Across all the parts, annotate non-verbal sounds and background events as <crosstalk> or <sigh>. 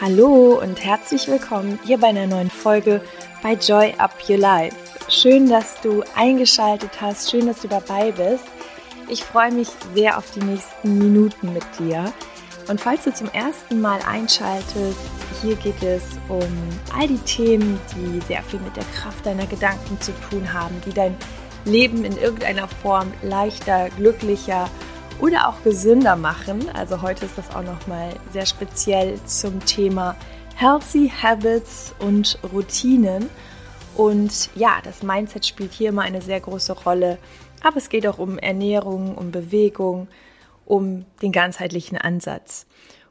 Hallo und herzlich willkommen hier bei einer neuen Folge bei Joy Up Your Life. Schön, dass du eingeschaltet hast, schön, dass du dabei bist. Ich freue mich sehr auf die nächsten Minuten mit dir. Und falls du zum ersten Mal einschaltest, hier geht es um all die Themen, die sehr viel mit der Kraft deiner Gedanken zu tun haben, die dein Leben in irgendeiner Form leichter, glücklicher oder auch gesünder machen. Also heute ist das auch nochmal sehr speziell zum Thema Healthy Habits und Routinen. Und ja, das Mindset spielt hier immer eine sehr große Rolle. Aber es geht auch um Ernährung, um Bewegung, um den ganzheitlichen Ansatz.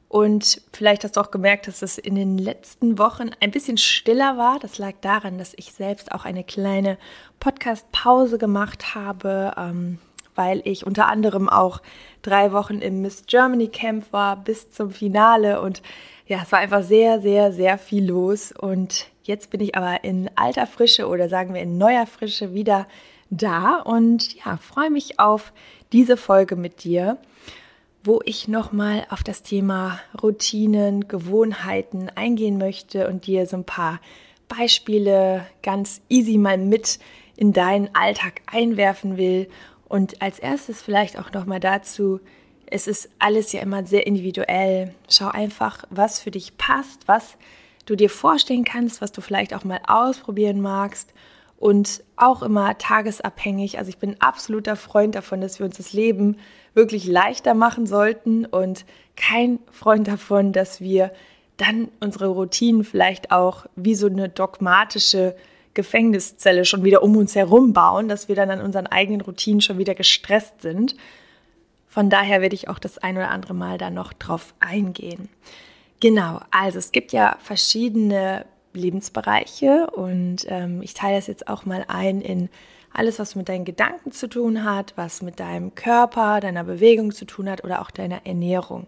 Und vielleicht hast du auch gemerkt, dass es in den letzten Wochen ein bisschen stiller war. Das lag daran, dass ich selbst auch eine kleine Podcast-Pause gemacht habe. Ähm, weil ich unter anderem auch drei Wochen im Miss Germany Camp war bis zum Finale. Und ja, es war einfach sehr, sehr, sehr viel los. Und jetzt bin ich aber in alter Frische oder sagen wir in neuer Frische wieder da. Und ja, freue mich auf diese Folge mit dir, wo ich nochmal auf das Thema Routinen, Gewohnheiten eingehen möchte und dir so ein paar Beispiele ganz easy mal mit in deinen Alltag einwerfen will und als erstes vielleicht auch nochmal dazu, es ist alles ja immer sehr individuell. Schau einfach, was für dich passt, was du dir vorstellen kannst, was du vielleicht auch mal ausprobieren magst und auch immer tagesabhängig. Also ich bin absoluter Freund davon, dass wir uns das Leben wirklich leichter machen sollten und kein Freund davon, dass wir dann unsere Routinen vielleicht auch wie so eine dogmatische Gefängniszelle schon wieder um uns herum bauen, dass wir dann an unseren eigenen Routinen schon wieder gestresst sind. Von daher werde ich auch das ein oder andere Mal da noch drauf eingehen. Genau, also es gibt ja verschiedene Lebensbereiche und ähm, ich teile das jetzt auch mal ein in alles, was mit deinen Gedanken zu tun hat, was mit deinem Körper, deiner Bewegung zu tun hat oder auch deiner Ernährung.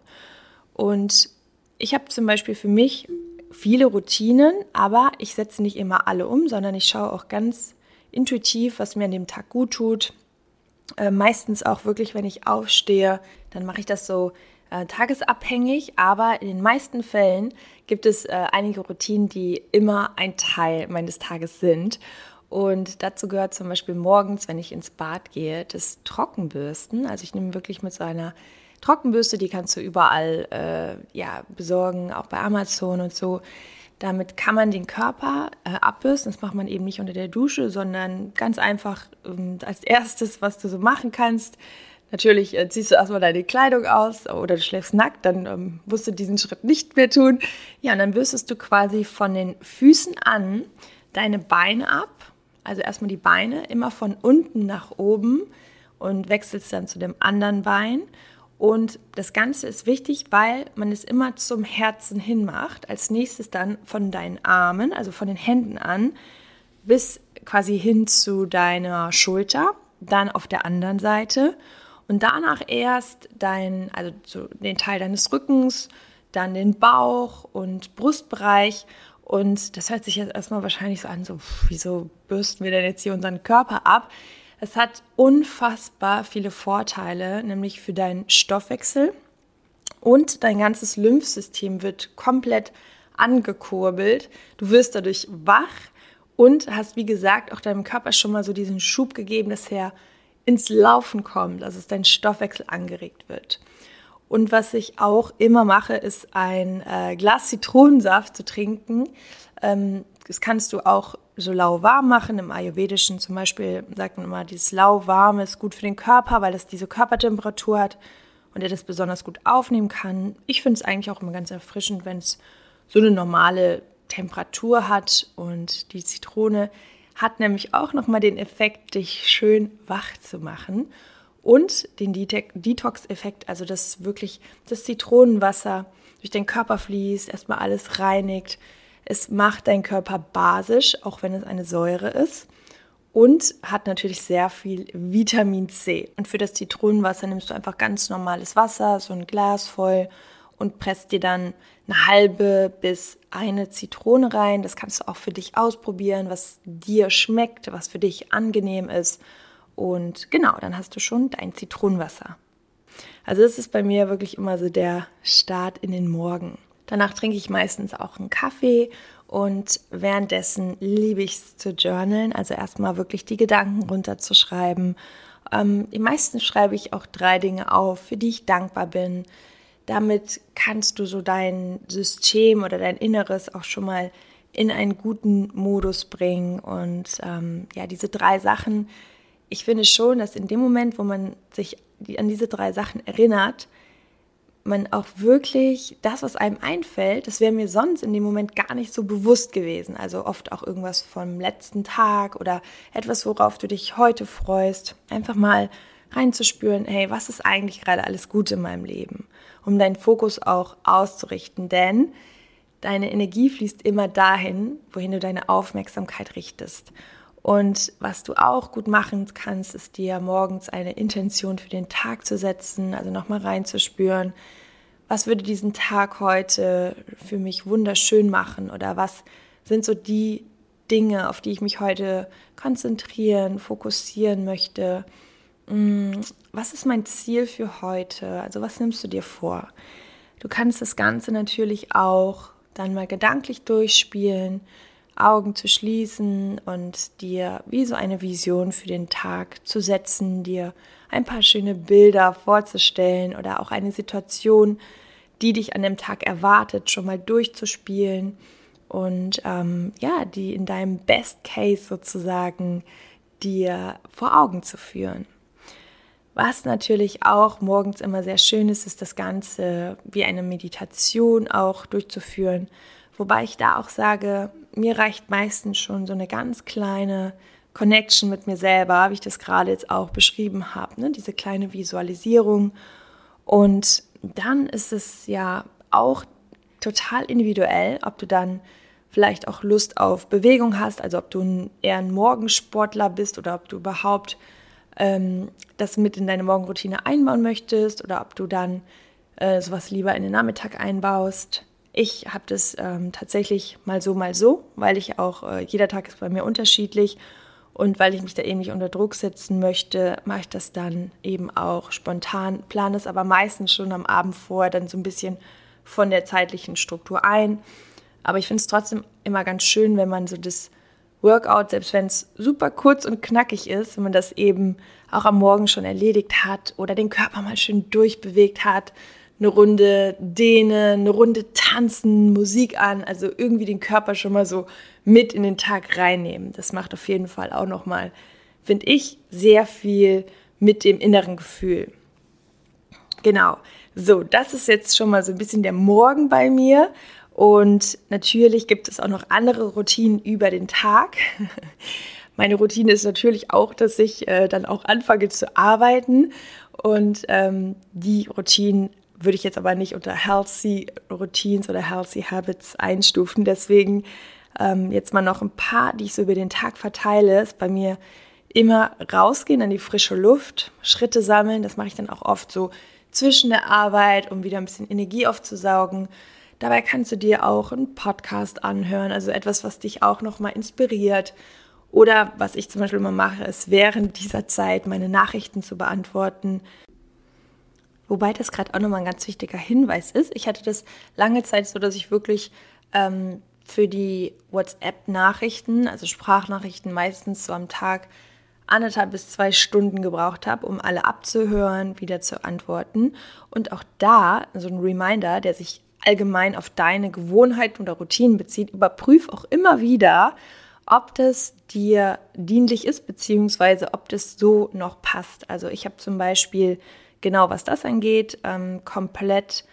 Und ich habe zum Beispiel für mich viele Routinen, aber ich setze nicht immer alle um, sondern ich schaue auch ganz intuitiv, was mir an dem Tag gut tut. Äh, meistens auch wirklich, wenn ich aufstehe, dann mache ich das so äh, tagesabhängig, aber in den meisten Fällen gibt es äh, einige Routinen, die immer ein Teil meines Tages sind. Und dazu gehört zum Beispiel morgens, wenn ich ins Bad gehe, das Trockenbürsten. Also ich nehme wirklich mit so einer Trockenbürste, die kannst du überall äh, ja, besorgen, auch bei Amazon und so. Damit kann man den Körper äh, abbürsten. Das macht man eben nicht unter der Dusche, sondern ganz einfach ähm, als erstes, was du so machen kannst. Natürlich äh, ziehst du erstmal deine Kleidung aus oder du schläfst nackt, dann ähm, musst du diesen Schritt nicht mehr tun. Ja, und dann bürstest du quasi von den Füßen an deine Beine ab. Also erstmal die Beine immer von unten nach oben und wechselst dann zu dem anderen Bein. Und das Ganze ist wichtig, weil man es immer zum Herzen hin macht. Als nächstes dann von deinen Armen, also von den Händen an, bis quasi hin zu deiner Schulter, dann auf der anderen Seite und danach erst dein, also den Teil deines Rückens, dann den Bauch und Brustbereich. Und das hört sich jetzt erstmal wahrscheinlich so an, so, wieso bürsten wir denn jetzt hier unseren Körper ab? Es hat unfassbar viele Vorteile, nämlich für deinen Stoffwechsel und dein ganzes Lymphsystem wird komplett angekurbelt. Du wirst dadurch wach und hast, wie gesagt, auch deinem Körper schon mal so diesen Schub gegeben, dass er ins Laufen kommt, also dass dein Stoffwechsel angeregt wird. Und was ich auch immer mache, ist ein äh, Glas Zitronensaft zu trinken. Ähm, das kannst du auch so lauwarm machen. Im Ayurvedischen zum Beispiel sagt man immer, dieses lauwarme ist gut für den Körper, weil es diese Körpertemperatur hat und er das besonders gut aufnehmen kann. Ich finde es eigentlich auch immer ganz erfrischend, wenn es so eine normale Temperatur hat und die Zitrone hat nämlich auch nochmal den Effekt, dich schön wach zu machen und den Detox-Effekt, also dass wirklich das Zitronenwasser durch den Körper fließt, erstmal alles reinigt, es macht deinen Körper basisch, auch wenn es eine Säure ist. Und hat natürlich sehr viel Vitamin C. Und für das Zitronenwasser nimmst du einfach ganz normales Wasser, so ein Glas voll und presst dir dann eine halbe bis eine Zitrone rein. Das kannst du auch für dich ausprobieren, was dir schmeckt, was für dich angenehm ist. Und genau, dann hast du schon dein Zitronenwasser. Also das ist bei mir wirklich immer so der Start in den Morgen. Danach trinke ich meistens auch einen Kaffee und währenddessen liebe ich es zu journalen, also erstmal wirklich die Gedanken runterzuschreiben. Ähm, die meisten schreibe ich auch drei Dinge auf, für die ich dankbar bin. Damit kannst du so dein System oder dein Inneres auch schon mal in einen guten Modus bringen. Und ähm, ja, diese drei Sachen, ich finde schon, dass in dem Moment, wo man sich an diese drei Sachen erinnert, man auch wirklich das, was einem einfällt, das wäre mir sonst in dem Moment gar nicht so bewusst gewesen. Also oft auch irgendwas vom letzten Tag oder etwas, worauf du dich heute freust. Einfach mal reinzuspüren, hey, was ist eigentlich gerade alles gut in meinem Leben? Um deinen Fokus auch auszurichten, denn deine Energie fließt immer dahin, wohin du deine Aufmerksamkeit richtest. Und was du auch gut machen kannst, ist dir morgens eine Intention für den Tag zu setzen, also nochmal reinzuspüren, was würde diesen Tag heute für mich wunderschön machen oder was sind so die Dinge, auf die ich mich heute konzentrieren, fokussieren möchte. Mm, was ist mein Ziel für heute? Also was nimmst du dir vor? Du kannst das Ganze natürlich auch dann mal gedanklich durchspielen Augen zu schließen und dir wie so eine Vision für den Tag zu setzen, dir ein paar schöne Bilder vorzustellen oder auch eine Situation, die dich an dem Tag erwartet, schon mal durchzuspielen und ähm, ja, die in deinem Best Case sozusagen dir vor Augen zu führen. Was natürlich auch morgens immer sehr schön ist, ist das Ganze wie eine Meditation auch durchzuführen Wobei ich da auch sage, mir reicht meistens schon so eine ganz kleine Connection mit mir selber, wie ich das gerade jetzt auch beschrieben habe, ne? diese kleine Visualisierung. Und dann ist es ja auch total individuell, ob du dann vielleicht auch Lust auf Bewegung hast, also ob du eher ein Morgensportler bist oder ob du überhaupt ähm, das mit in deine Morgenroutine einbauen möchtest oder ob du dann äh, sowas lieber in den Nachmittag einbaust. Ich habe das ähm, tatsächlich mal so, mal so, weil ich auch, äh, jeder Tag ist bei mir unterschiedlich und weil ich mich da eben nicht unter Druck setzen möchte, mache ich das dann eben auch spontan, plane es aber meistens schon am Abend vorher dann so ein bisschen von der zeitlichen Struktur ein. Aber ich finde es trotzdem immer ganz schön, wenn man so das Workout, selbst wenn es super kurz und knackig ist, wenn man das eben auch am Morgen schon erledigt hat oder den Körper mal schön durchbewegt hat, eine Runde dehnen, eine Runde tanzen, Musik an, also irgendwie den Körper schon mal so mit in den Tag reinnehmen. Das macht auf jeden Fall auch noch mal, finde ich, sehr viel mit dem inneren Gefühl. Genau. So, das ist jetzt schon mal so ein bisschen der Morgen bei mir. Und natürlich gibt es auch noch andere Routinen über den Tag. <laughs> Meine Routine ist natürlich auch, dass ich äh, dann auch anfange zu arbeiten. Und ähm, die Routinen würde ich jetzt aber nicht unter Healthy Routines oder Healthy Habits einstufen. Deswegen ähm, jetzt mal noch ein paar, die ich so über den Tag verteile, ist bei mir immer rausgehen an die frische Luft, Schritte sammeln. Das mache ich dann auch oft so zwischen der Arbeit, um wieder ein bisschen Energie aufzusaugen. Dabei kannst du dir auch einen Podcast anhören, also etwas, was dich auch nochmal inspiriert. Oder was ich zum Beispiel immer mache, ist während dieser Zeit meine Nachrichten zu beantworten. Wobei das gerade auch nochmal ein ganz wichtiger Hinweis ist. Ich hatte das lange Zeit so, dass ich wirklich ähm, für die WhatsApp-Nachrichten, also Sprachnachrichten, meistens so am Tag anderthalb bis zwei Stunden gebraucht habe, um alle abzuhören, wieder zu antworten. Und auch da so ein Reminder, der sich allgemein auf deine Gewohnheiten oder Routinen bezieht, überprüf auch immer wieder, ob das dir dienlich ist, beziehungsweise ob das so noch passt. Also ich habe zum Beispiel genau was das angeht, ähm, komplett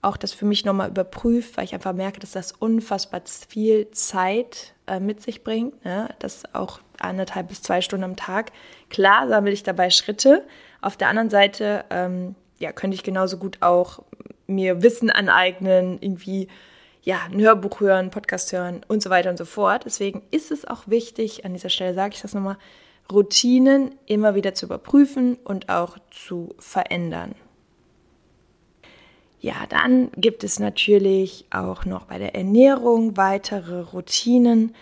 auch das für mich nochmal überprüft, weil ich einfach merke, dass das unfassbar viel Zeit äh, mit sich bringt. Ne? Das auch anderthalb bis zwei Stunden am Tag. Klar sammle ich dabei Schritte. Auf der anderen Seite ähm, ja, könnte ich genauso gut auch mir Wissen aneignen, irgendwie ja, ein Hörbuch hören, Podcast hören und so weiter und so fort. Deswegen ist es auch wichtig, an dieser Stelle sage ich das nochmal, Routinen immer wieder zu überprüfen und auch zu verändern. Ja, dann gibt es natürlich auch noch bei der Ernährung weitere Routinen.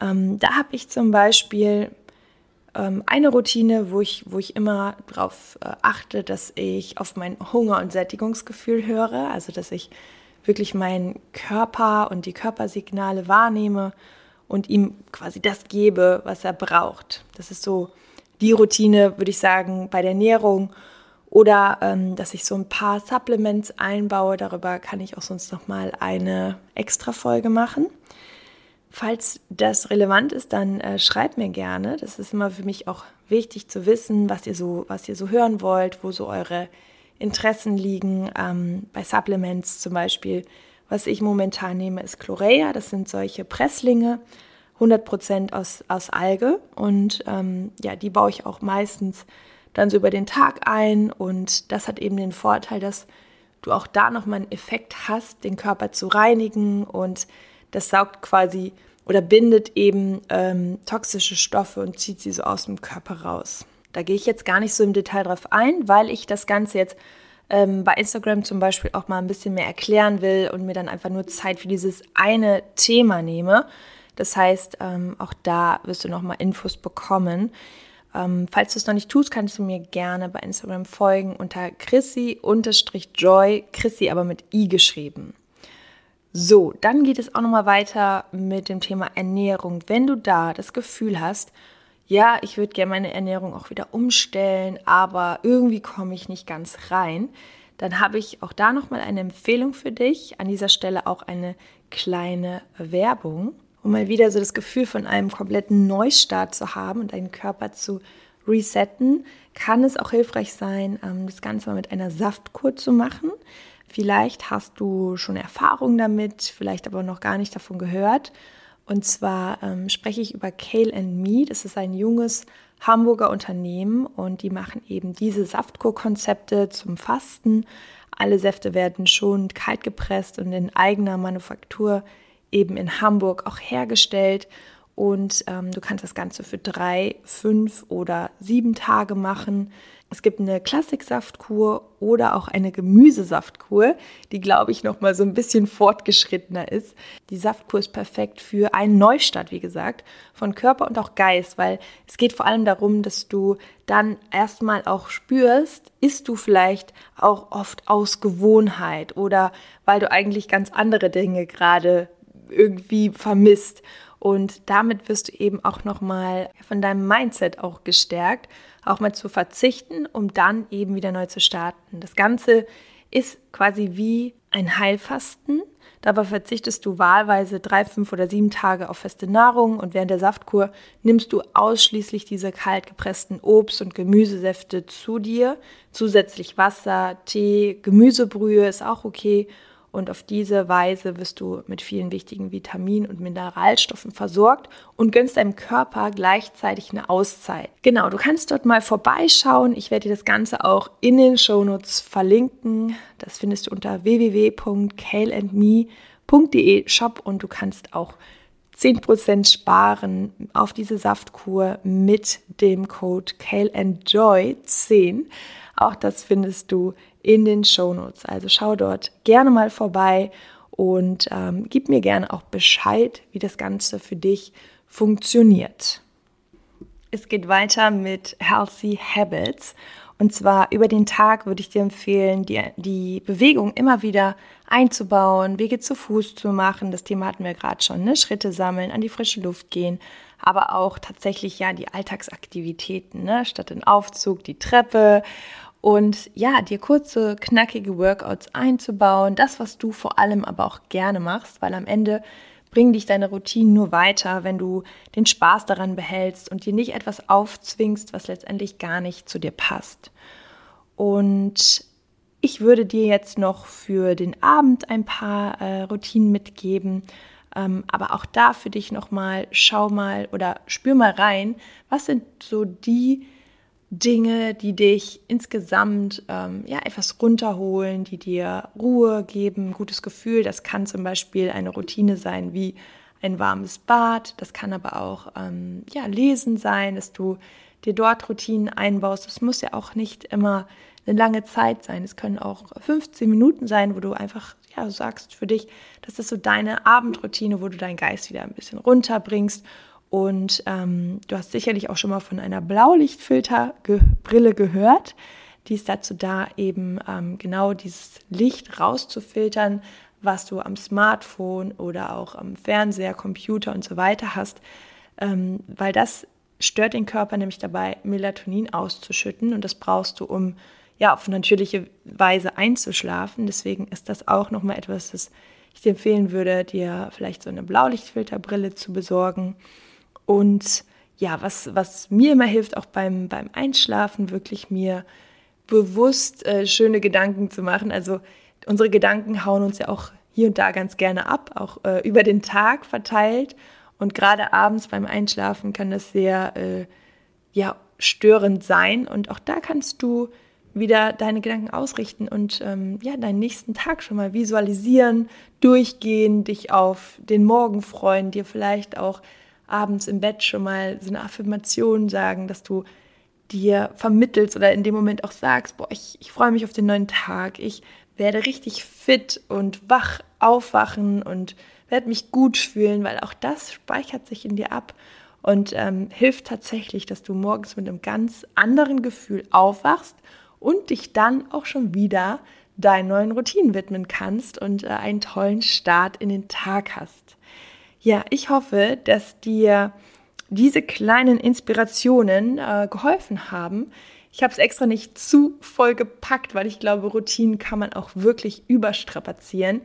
Ähm, da habe ich zum Beispiel ähm, eine Routine, wo ich, wo ich immer darauf äh, achte, dass ich auf mein Hunger- und Sättigungsgefühl höre, also dass ich wirklich meinen Körper und die Körpersignale wahrnehme und ihm quasi das gebe, was er braucht. Das ist so die Routine, würde ich sagen, bei der Ernährung oder ähm, dass ich so ein paar Supplements einbaue. Darüber kann ich auch sonst noch mal eine extra Folge machen. Falls das relevant ist, dann äh, schreibt mir gerne. Das ist immer für mich auch wichtig zu wissen, was ihr so, was ihr so hören wollt, wo so eure Interessen liegen. Ähm, bei Supplements zum Beispiel, was ich momentan nehme, ist Chlorea. Das sind solche Presslinge, 100% aus, aus Alge. Und ähm, ja, die baue ich auch meistens dann so über den Tag ein. Und das hat eben den Vorteil, dass du auch da nochmal einen Effekt hast, den Körper zu reinigen und das saugt quasi oder bindet eben ähm, toxische Stoffe und zieht sie so aus dem Körper raus. Da gehe ich jetzt gar nicht so im Detail drauf ein, weil ich das Ganze jetzt ähm, bei Instagram zum Beispiel auch mal ein bisschen mehr erklären will und mir dann einfach nur Zeit für dieses eine Thema nehme. Das heißt, ähm, auch da wirst du nochmal Infos bekommen. Ähm, falls du es noch nicht tust, kannst du mir gerne bei Instagram folgen unter Chrissy-Joy, Chrissy aber mit I geschrieben. So, dann geht es auch nochmal weiter mit dem Thema Ernährung. Wenn du da das Gefühl hast, ja, ich würde gerne meine Ernährung auch wieder umstellen, aber irgendwie komme ich nicht ganz rein, dann habe ich auch da nochmal eine Empfehlung für dich. An dieser Stelle auch eine kleine Werbung, um mal wieder so das Gefühl von einem kompletten Neustart zu haben und deinen Körper zu resetten, kann es auch hilfreich sein, ähm, das Ganze mal mit einer Saftkur zu machen. Vielleicht hast du schon Erfahrung damit, vielleicht aber noch gar nicht davon gehört. Und zwar ähm, spreche ich über Kale and Me. Das ist ein junges Hamburger Unternehmen und die machen eben diese Saftkur-Konzepte zum Fasten. Alle Säfte werden schon kalt gepresst und in eigener Manufaktur eben in Hamburg auch hergestellt. Und ähm, du kannst das Ganze für drei, fünf oder sieben Tage machen. Es gibt eine Klassiksaftkur oder auch eine Gemüsesaftkur, die, glaube ich, noch mal so ein bisschen fortgeschrittener ist. Die Saftkur ist perfekt für einen Neustart, wie gesagt, von Körper und auch Geist, weil es geht vor allem darum, dass du dann erstmal auch spürst, isst du vielleicht auch oft aus Gewohnheit oder weil du eigentlich ganz andere Dinge gerade irgendwie vermisst. Und damit wirst du eben auch noch mal von deinem Mindset auch gestärkt auch mal zu verzichten, um dann eben wieder neu zu starten. Das Ganze ist quasi wie ein Heilfasten. Dabei verzichtest du wahlweise drei, fünf oder sieben Tage auf feste Nahrung und während der Saftkur nimmst du ausschließlich diese kalt gepressten Obst- und Gemüsesäfte zu dir. Zusätzlich Wasser, Tee, Gemüsebrühe ist auch okay und auf diese Weise wirst du mit vielen wichtigen Vitaminen und Mineralstoffen versorgt und gönnst deinem Körper gleichzeitig eine Auszeit. Genau, du kannst dort mal vorbeischauen. Ich werde dir das Ganze auch in den Shownotes verlinken. Das findest du unter www.kaleandme.de Shop und du kannst auch 10% sparen auf diese Saftkur mit dem Code CaleAndJoy10. Auch das findest du in den Shownotes. Also schau dort gerne mal vorbei und ähm, gib mir gerne auch Bescheid, wie das Ganze für dich funktioniert. Es geht weiter mit Healthy Habits. Und zwar über den Tag würde ich dir empfehlen, die, die Bewegung immer wieder einzubauen, Wege zu Fuß zu machen. Das Thema hatten wir gerade schon, ne? Schritte sammeln, an die frische Luft gehen, aber auch tatsächlich ja die Alltagsaktivitäten, ne? statt den Aufzug, die Treppe und ja, dir kurze, knackige Workouts einzubauen, das, was du vor allem aber auch gerne machst, weil am Ende bringen dich deine Routinen nur weiter, wenn du den Spaß daran behältst und dir nicht etwas aufzwingst, was letztendlich gar nicht zu dir passt. Und ich würde dir jetzt noch für den Abend ein paar äh, Routinen mitgeben, ähm, aber auch da für dich nochmal, schau mal oder spür mal rein, was sind so die Dinge, die dich insgesamt ähm, ja, etwas runterholen, die dir Ruhe geben, gutes Gefühl. Das kann zum Beispiel eine Routine sein wie ein warmes Bad. Das kann aber auch ja, Lesen sein, dass du dir dort Routinen einbaust. Es muss ja auch nicht immer eine lange Zeit sein. Es können auch 15 Minuten sein, wo du einfach ja, sagst für dich, das ist so deine Abendroutine, wo du deinen Geist wieder ein bisschen runterbringst Und ähm, du hast sicherlich auch schon mal von einer Blaulichtfilterbrille gehört. Die ist dazu da, eben ähm, genau dieses Licht rauszufiltern, was du am Smartphone oder auch am Fernseher, Computer und so weiter hast, ähm, weil das stört den Körper nämlich dabei, Melatonin auszuschütten und das brauchst du, um ja auf natürliche Weise einzuschlafen. Deswegen ist das auch nochmal etwas, das ich dir empfehlen würde, dir vielleicht so eine Blaulichtfilterbrille zu besorgen. Und ja, was, was mir immer hilft, auch beim, beim Einschlafen, wirklich mir bewusst äh, schöne Gedanken zu machen. Also unsere Gedanken hauen uns ja auch hier und da ganz gerne ab, auch äh, über den Tag verteilt. Und gerade abends beim Einschlafen kann das sehr äh, ja, störend sein. Und auch da kannst du wieder deine Gedanken ausrichten und ähm, ja, deinen nächsten Tag schon mal visualisieren, durchgehen, dich auf den Morgen freuen, dir vielleicht auch abends im Bett schon mal so eine Affirmation sagen, dass du dir vermittelst oder in dem Moment auch sagst, boah, ich, ich freue mich auf den neuen Tag, ich werde richtig fit und wach aufwachen und werde mich gut fühlen, weil auch das speichert sich in dir ab und ähm, hilft tatsächlich, dass du morgens mit einem ganz anderen Gefühl aufwachst und dich dann auch schon wieder deinen neuen Routinen widmen kannst und äh, einen tollen Start in den Tag hast. Ja, ich hoffe, dass dir diese kleinen Inspirationen äh, geholfen haben. Ich habe es extra nicht zu voll gepackt, weil ich glaube, Routinen kann man auch wirklich überstrapazieren.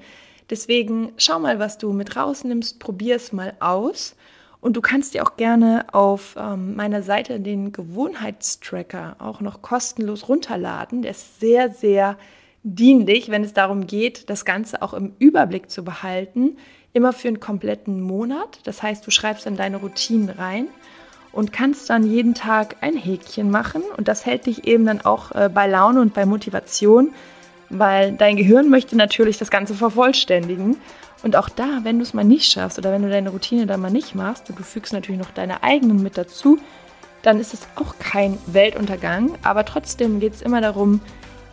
Deswegen schau mal, was du mit rausnimmst, probier es mal aus. Und du kannst dir auch gerne auf ähm, meiner Seite den Gewohnheitstracker auch noch kostenlos runterladen. Der ist sehr, sehr dienlich, wenn es darum geht, das Ganze auch im Überblick zu behalten immer für einen kompletten Monat. Das heißt, du schreibst dann deine Routinen rein und kannst dann jeden Tag ein Häkchen machen. Und das hält dich eben dann auch äh, bei Laune und bei Motivation, weil dein Gehirn möchte natürlich das Ganze vervollständigen. Und auch da, wenn du es mal nicht schaffst oder wenn du deine Routine dann mal nicht machst und du fügst natürlich noch deine eigenen mit dazu, dann ist es auch kein Weltuntergang. Aber trotzdem geht es immer darum,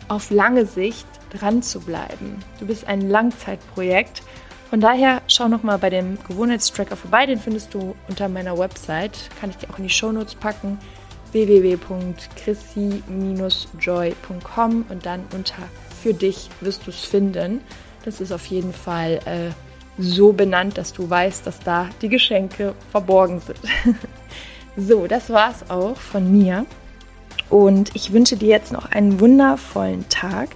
auf lange Sicht dran zu bleiben. Du bist ein Langzeitprojekt von daher schau nochmal bei dem Gewohnheitstracker vorbei. Den findest du unter meiner Website. Kann ich dir auch in die Shownotes packen. www.chrissy-joy.com und dann unter für dich wirst du es finden. Das ist auf jeden Fall äh, so benannt, dass du weißt, dass da die Geschenke verborgen sind. <laughs> so, das war's auch von mir. Und ich wünsche dir jetzt noch einen wundervollen Tag.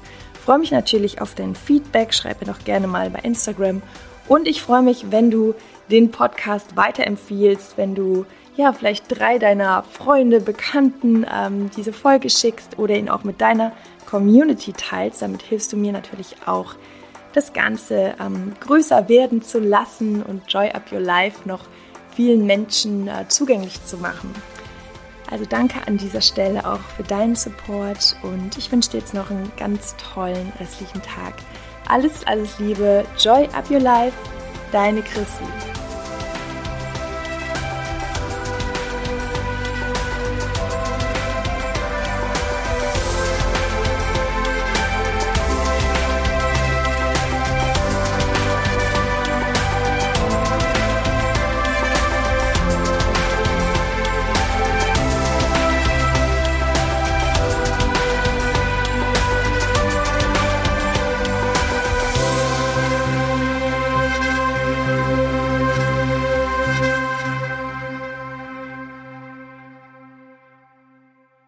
Freue mich natürlich auf dein Feedback. Schreib mir doch gerne mal bei Instagram und ich freue mich, wenn du den Podcast weiterempfiehlst, wenn du ja vielleicht drei deiner Freunde, Bekannten ähm, diese Folge schickst oder ihn auch mit deiner Community teilst. Damit hilfst du mir natürlich auch, das Ganze ähm, größer werden zu lassen und Joy Up Your Life noch vielen Menschen äh, zugänglich zu machen. Also danke an dieser Stelle auch für deinen Support und ich wünsche dir jetzt noch einen ganz tollen restlichen Tag. Alles, alles Liebe. Joy up your life. Deine Chrissy.